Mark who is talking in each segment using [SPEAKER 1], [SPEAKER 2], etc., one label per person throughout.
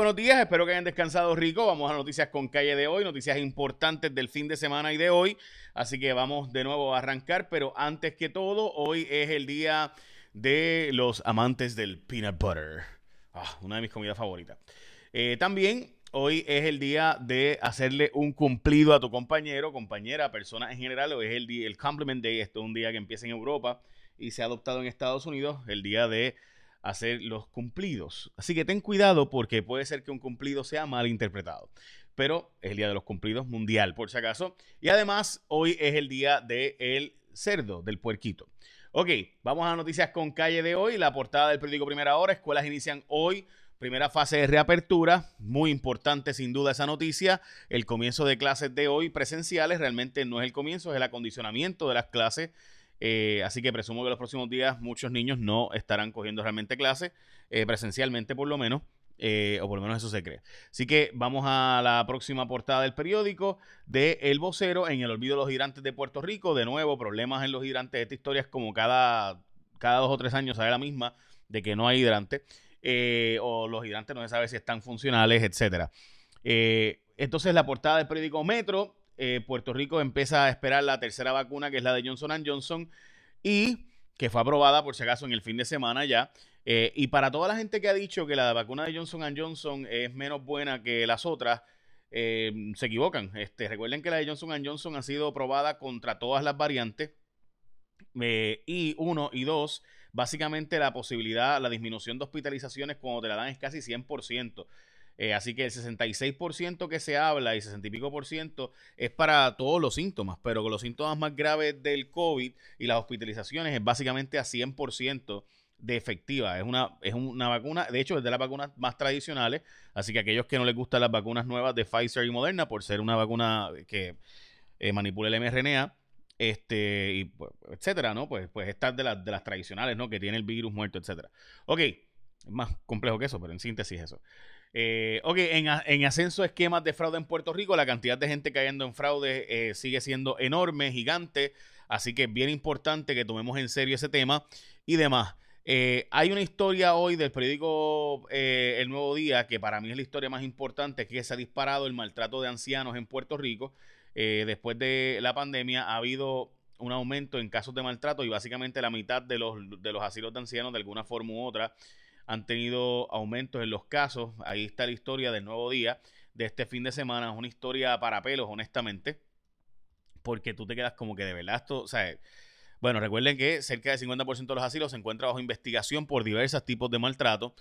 [SPEAKER 1] Buenos días, espero que hayan descansado rico. Vamos a noticias con calle de hoy, noticias importantes del fin de semana y de hoy. Así que vamos de nuevo a arrancar, pero antes que todo, hoy es el día de los amantes del peanut butter. Ah, una de mis comidas favoritas. Eh, también hoy es el día de hacerle un cumplido a tu compañero, compañera, persona en general. Hoy es el, día, el Compliment Day. Esto es un día que empieza en Europa y se ha adoptado en Estados Unidos, el día de hacer los cumplidos. Así que ten cuidado porque puede ser que un cumplido sea mal interpretado. Pero es el día de los cumplidos mundial, por si acaso. Y además, hoy es el día del cerdo, del puerquito. Ok, vamos a noticias con calle de hoy. La portada del periódico Primera Hora. Escuelas inician hoy. Primera fase de reapertura, muy importante sin duda esa noticia. El comienzo de clases de hoy presenciales realmente no es el comienzo, es el acondicionamiento de las clases eh, así que presumo que los próximos días muchos niños no estarán cogiendo realmente clases, eh, presencialmente por lo menos. Eh, o por lo menos eso se cree. Así que vamos a la próxima portada del periódico de El Vocero en el olvido de los hidrantes de Puerto Rico. De nuevo, problemas en los hidrantes. Esta historia es como cada, cada dos o tres años sale la misma de que no hay hidrante. o los hidrantes no se sabe si están funcionales, etcétera. entonces la portada del periódico Metro eh, Puerto Rico empieza a esperar la tercera vacuna, que es la de Johnson Johnson, y que fue aprobada, por si acaso, en el fin de semana ya. Eh, y para toda la gente que ha dicho que la vacuna de Johnson Johnson es menos buena que las otras, eh, se equivocan. Este, recuerden que la de Johnson Johnson ha sido aprobada contra todas las variantes. y uno, y dos, básicamente la posibilidad, la disminución de hospitalizaciones cuando te la dan es casi 100%. Eh, así que el 66% que se habla y 60 y pico por ciento es para todos los síntomas, pero con los síntomas más graves del COVID y las hospitalizaciones es básicamente a 100% de efectiva. Es una, es una vacuna, de hecho, es de las vacunas más tradicionales. Así que aquellos que no les gustan las vacunas nuevas de Pfizer y Moderna, por ser una vacuna que eh, manipula el mRNA, este, pues, etcétera, ¿no? Pues, pues estas de, las de las tradicionales, ¿no? Que tiene el virus muerto, etcétera. Ok, es más complejo que eso, pero en síntesis eso. Eh, ok, en, ascenso esquemas de fraude en Puerto Rico, la cantidad de gente cayendo en fraude eh, sigue siendo enorme, gigante, así que es bien importante que tomemos en serio ese tema y demás. Eh, hay una historia hoy del periódico El Nuevo Día que para mí es la historia más importante, que se ha disparado el maltrato de ancianos en Puerto Rico. después de la pandemia ha habido un aumento en casos de maltrato y básicamente la mitad de los, de los asilos de ancianos de alguna forma u otra han tenido aumentos en los casos. Ahí está la historia del nuevo día de este fin de semana. Es una historia para pelos, honestamente. Porque tú te quedas como que de verdad esto, o sea, bueno, recuerden que cerca del 50% de los asilos se encuentra bajo investigación por diversos tipos de maltrato.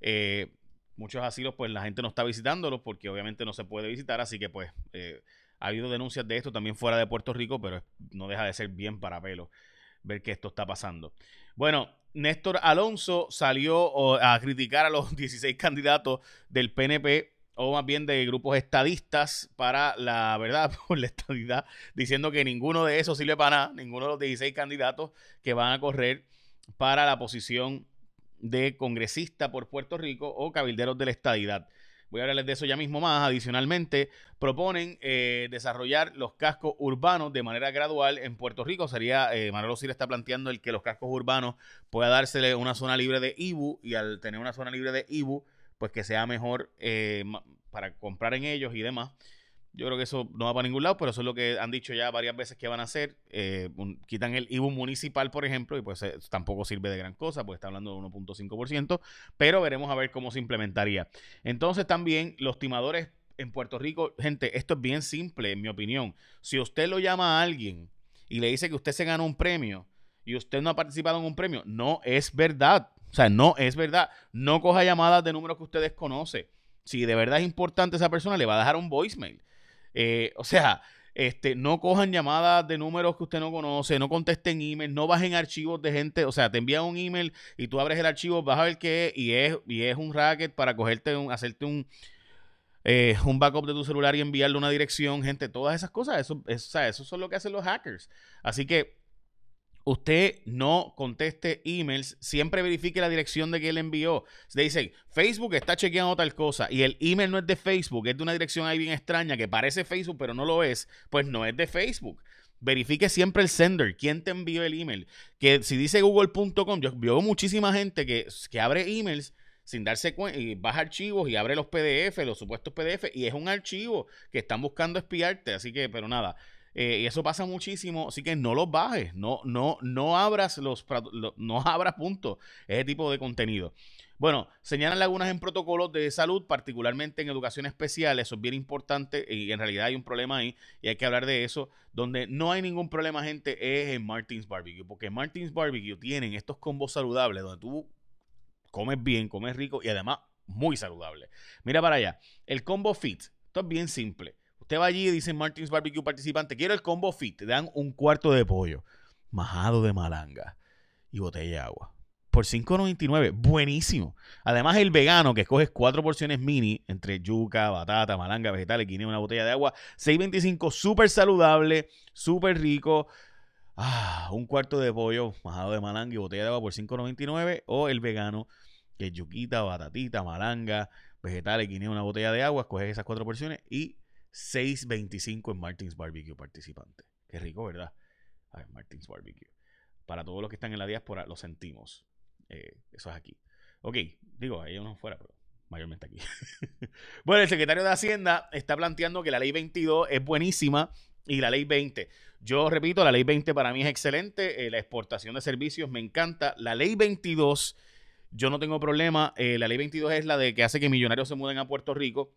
[SPEAKER 1] Eh, muchos asilos, pues la gente no está visitándolos porque obviamente no se puede visitar, así que pues eh, ha habido denuncias de esto también fuera de Puerto Rico, pero no deja de ser bien para pelos ver que esto está pasando. Bueno, Néstor Alonso salió a criticar a los 16 candidatos del PNP o más bien de grupos estadistas para la verdad, por la estadidad, diciendo que ninguno de esos sirve para nada, ninguno de los 16 candidatos que van a correr para la posición de congresista por Puerto Rico o cabilderos de la estadidad. Voy a hablarles de eso ya mismo más. Adicionalmente, proponen eh, desarrollar los cascos urbanos de manera gradual en Puerto Rico. Sería, eh, Manuel Osir está planteando el que los cascos urbanos pueda dársele una zona libre de IBU y al tener una zona libre de IBU, pues que sea mejor eh, para comprar en ellos y demás. Yo creo que eso no va para ningún lado, pero eso es lo que han dicho ya varias veces que van a hacer. Eh, quitan el IBU municipal, por ejemplo, y pues eh, tampoco sirve de gran cosa, pues está hablando de 1.5%, pero veremos a ver cómo se implementaría. Entonces también los timadores en Puerto Rico, gente, esto es bien simple, en mi opinión. Si usted lo llama a alguien y le dice que usted se ganó un premio y usted no ha participado en un premio, no es verdad. O sea, no es verdad. No coja llamadas de números que usted desconoce. Si de verdad es importante esa persona, le va a dejar un voicemail. Eh, o sea, este, no cojan llamadas de números que usted no conoce, no contesten email, no bajen archivos de gente, o sea, te envían un email y tú abres el archivo, vas a ver qué es y es, y es un racket para cogerte un, hacerte un, eh, un backup de tu celular y enviarle una dirección, gente, todas esas cosas, eso, eso, o sea, eso son lo que hacen los hackers. Así que usted no conteste emails, siempre verifique la dirección de que le envió. Le dice, Facebook está chequeando tal cosa y el email no es de Facebook, es de una dirección ahí bien extraña que parece Facebook pero no lo es, pues no es de Facebook. Verifique siempre el sender, quién te envió el email. Que si dice google.com, yo veo muchísima gente que, que abre emails sin darse cuenta, y baja archivos y abre los PDF, los supuestos PDF, y es un archivo que están buscando espiarte, así que, pero nada. Eh, y eso pasa muchísimo, así que no los bajes, no, no, no abras los, no abras puntos ese tipo de contenido. Bueno, señalan lagunas en protocolos de salud, particularmente en educación especial. Eso es bien importante y en realidad hay un problema ahí y hay que hablar de eso. Donde no hay ningún problema, gente, es en Martins Barbecue. Porque Martins Barbecue tienen estos combos saludables donde tú comes bien, comes rico y además muy saludable. Mira para allá. El combo fit. Esto es bien simple. Va allí y dice Martins Barbecue participante, quiero el combo fit. Te dan un cuarto de pollo, majado de malanga y botella de agua por 5.99. Buenísimo. Además, el vegano, que escoges cuatro porciones mini entre yuca, batata, malanga, vegetales, guineo, una botella de agua. 6.25, súper saludable, súper rico. Ah, un cuarto de pollo majado de malanga y botella de agua por 5.99. O el vegano, que es yuquita, batatita, malanga, vegetales, guineo, una botella de agua. Escoges esas cuatro porciones y 6.25 en Martins Barbecue participante. Qué rico, ¿verdad? A ver, Martins Barbecue. Para todos los que están en la diáspora, lo sentimos. Eh, eso es aquí. Ok, digo, ahí uno fuera, pero mayormente aquí. bueno, el secretario de Hacienda está planteando que la ley 22 es buenísima y la ley 20. Yo repito, la ley 20 para mí es excelente. Eh, la exportación de servicios me encanta. La ley 22, yo no tengo problema. Eh, la ley 22 es la de que hace que millonarios se muden a Puerto Rico.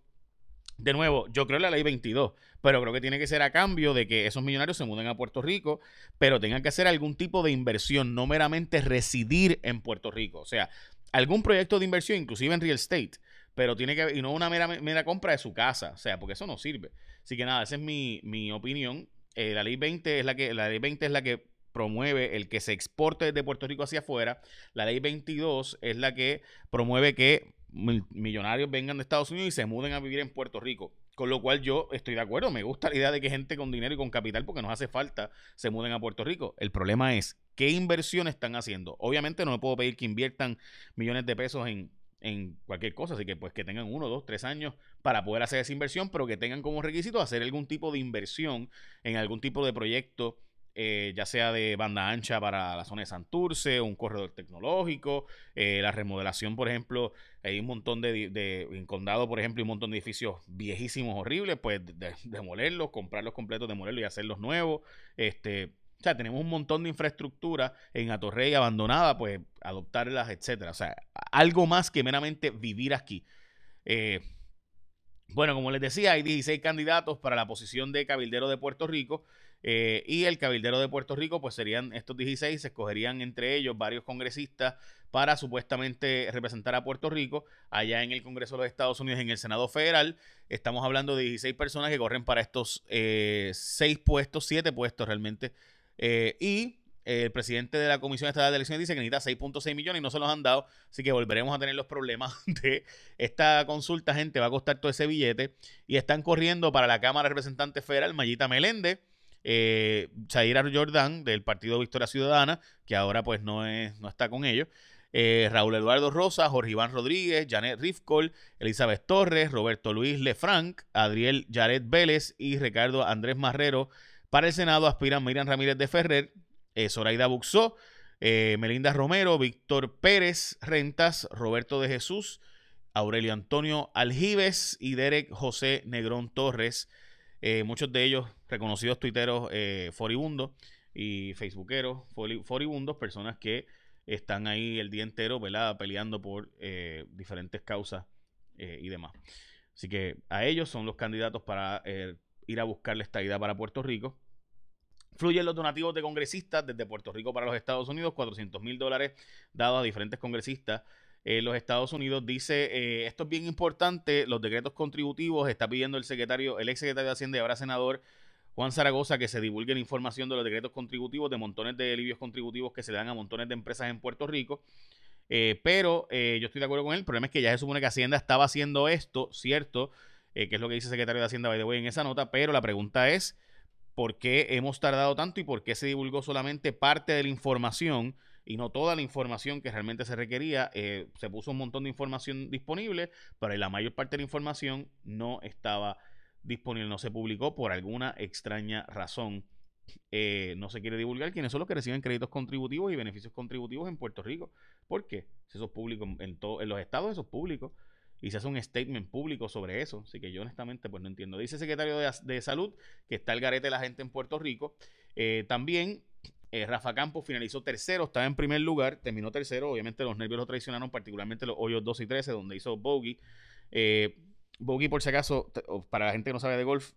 [SPEAKER 1] De nuevo, yo creo en la ley 22, pero creo que tiene que ser a cambio de que esos millonarios se muden a Puerto Rico, pero tengan que hacer algún tipo de inversión, no meramente residir en Puerto Rico. O sea, algún proyecto de inversión, inclusive en real estate, pero tiene que, y no una mera, mera compra de su casa, o sea, porque eso no sirve. Así que nada, esa es mi, opinión. Eh, la ley 20 es la que, la ley 20 es la que promueve el que se exporte desde Puerto Rico hacia afuera. La ley 22 es la que promueve que millonarios vengan de Estados Unidos y se muden a vivir en Puerto Rico. Con lo cual yo estoy de acuerdo, me gusta la idea de que gente con dinero y con capital, porque nos hace falta, se muden a Puerto Rico. El problema es, ¿qué inversión están haciendo? Obviamente no le puedo pedir que inviertan millones de pesos en, en cualquier cosa, así que pues que tengan uno, dos, tres años para poder hacer esa inversión, pero que tengan como requisito hacer algún tipo de inversión en algún tipo de proyecto eh, ya sea de banda ancha para la zona de Santurce, un corredor tecnológico, eh, la remodelación, por ejemplo, hay un montón de, en condado, por ejemplo, un montón de edificios viejísimos, horribles, pues demolerlos, comprarlos completos, demolerlos y hacerlos nuevos. Este, o sea, tenemos un montón de infraestructura en Atorrey abandonada, pues adoptarlas, etcétera. O sea, algo más que meramente vivir aquí. Eh, bueno, como les decía, hay 16 candidatos para la posición de cabildero de Puerto Rico. Eh, y el cabildero de Puerto Rico, pues serían estos 16, se escogerían entre ellos varios congresistas para supuestamente representar a Puerto Rico allá en el Congreso de los Estados Unidos, en el Senado Federal. Estamos hablando de 16 personas que corren para estos eh, 6 puestos, 7 puestos realmente. Eh, y el presidente de la Comisión Estatal de Elecciones dice que necesita 6.6 millones y no se los han dado, así que volveremos a tener los problemas de esta consulta, gente, va a costar todo ese billete. Y están corriendo para la Cámara de Representantes Federal, Mayita Meléndez eh, Jordan del Partido Victoria Ciudadana, que ahora pues no, es, no está con ellos. Eh, Raúl Eduardo Rosa, Jorge Iván Rodríguez, Janet Rifkol, Elizabeth Torres, Roberto Luis Lefranc, Adriel Jared Vélez y Ricardo Andrés Marrero. Para el Senado aspiran Miriam Ramírez de Ferrer, eh, Zoraida Buxó, eh, Melinda Romero, Víctor Pérez Rentas, Roberto de Jesús, Aurelio Antonio Aljibes y Derek José Negrón Torres. Eh, muchos de ellos reconocidos tuiteros eh, foribundos y facebookeros foribundos, personas que están ahí el día entero peleando por eh, diferentes causas y demás. Así que a ellos son los candidatos para ir a buscarle esta idea para Puerto Rico. Fluyen los donativos de congresistas desde Puerto Rico para los Estados Unidos, 400 mil dólares dados a diferentes congresistas en los Estados Unidos. Dice, eh, esto es bien importante, los decretos contributivos, está pidiendo el secretario, el ex secretario de Hacienda y ahora senador Juan Zaragoza que se divulgue la información de los decretos contributivos, de montones de alivios contributivos que se dan a montones de empresas en Puerto Rico. Eh, pero eh, yo estoy de acuerdo con él. El problema es que ya se supone que Hacienda estaba haciendo esto, ¿cierto? que es lo que dice el secretario de Hacienda by the way, en esa nota. Pero la pregunta es, ¿por qué hemos tardado tanto y por qué se divulgó solamente parte de la información? Y no toda la información que realmente se requería. Eh, se puso un montón de información disponible, pero la mayor parte de la información no estaba disponible, no se publicó por alguna extraña razón. eh, no se quiere divulgar quiénes son los que reciben créditos contributivos y beneficios contributivos en Puerto Rico. ¿Por qué? Si eso es público, en, en los estados eso es público. Y se hace un statement público sobre eso. Así que yo honestamente pues no entiendo. Dice el secretario de, Salud que está el garete de la gente en Puerto Rico. Eh, también eh, Rafa Campos finalizó tercero, estaba en primer lugar, terminó tercero. Obviamente los nervios lo traicionaron, particularmente los hoyos 2 y 13, donde hizo bogey. Eh, bogey, por si acaso, para la gente que no sabe de golf,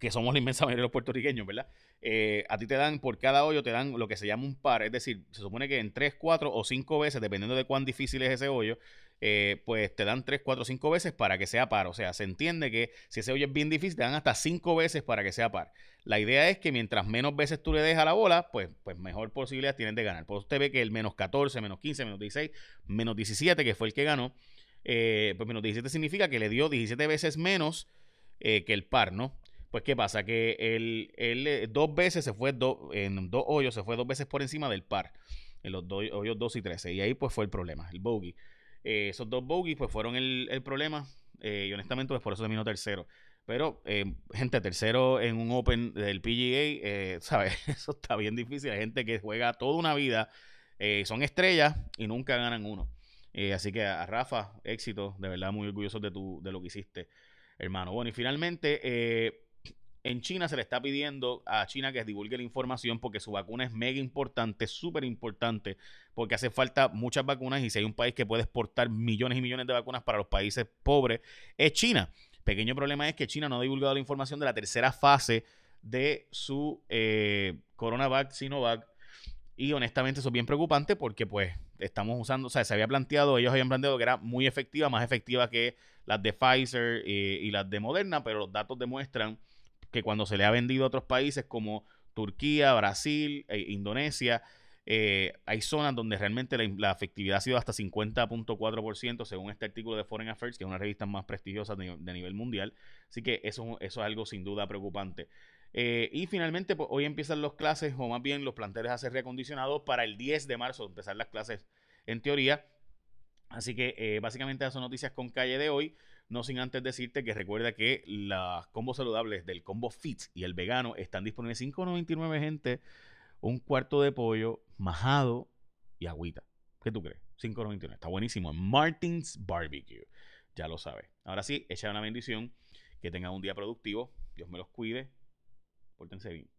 [SPEAKER 1] que somos la inmensa mayoría de los puertorriqueños, ¿verdad? Eh, a ti te dan, por cada hoyo, te dan lo que se llama un par. Es decir, se supone que en 3, 4 o 5 veces, dependiendo de cuán difícil es ese hoyo, eh, pues te dan 3, 4, 5 veces para que sea par. O sea, se entiende que si ese hoyo es bien difícil, te dan hasta 5 veces para que sea par. La idea es que mientras menos veces tú le des a la bola, pues, pues mejor posibilidad tienes de ganar. Pues usted ve que el menos 14, menos 15, menos 16, menos 17, que fue el que ganó, eh, pues menos 17 significa que le dio 17 veces menos que el par, ¿no? Pues, ¿qué pasa? Que él, él dos veces se fue, en dos hoyos, se fue dos veces por encima del par, en los dos hoyos 2 y 13. Y ahí, pues, fue el problema, el bogey. Eh, esos dos bogeys, pues, fueron el, problema. Eh, y honestamente, pues, por eso terminó tercero. Pero, eh, gente, tercero en un Open del PGA, ¿sabes? Eso está bien difícil. Hay gente que juega toda una vida, son estrellas y nunca ganan uno. así que a Rafa, éxito, de verdad muy orgulloso de, tu, de lo que hiciste, hermano. Bueno, y finalmente, en China se le está pidiendo a China que divulgue la información porque su vacuna es mega importante, súper importante, porque hace falta muchas vacunas y si hay un país que puede exportar millones y millones de vacunas para los países pobres, es China. Pequeño problema es que China no ha divulgado la información de la tercera fase de su eh, Coronavac, Sinovac, y honestamente eso es bien preocupante porque pues estamos usando, o sea, se había planteado, ellos habían planteado que era muy efectiva, más efectiva que las de Pfizer eh, y las de Moderna, pero los datos demuestran que cuando se le ha vendido a otros países como Turquía, Brasil, e Indonesia, eh, hay zonas donde realmente la, efectividad ha sido hasta 50.4% según este artículo de Foreign Affairs, que es una revista más prestigiosa de, nivel mundial. Así que eso, eso es algo sin duda preocupante. Eh, y finalmente, pues, hoy empiezan las clases, o más bien los planteles a ser reacondicionados para el 10 de marzo, empezar las clases en teoría. Así que eh, básicamente esas son noticias con calle de hoy. No sin antes decirte que recuerda que las combos saludables del combo Fit y el vegano están disponibles 5.99, gente. Un cuarto de pollo, majado y agüita. ¿Qué tú crees? 5.99. Está buenísimo. Martins Barbecue. Ya lo sabes. Ahora sí, echa una bendición. Que tengan un día productivo. Dios me los cuide. Pórtense bien.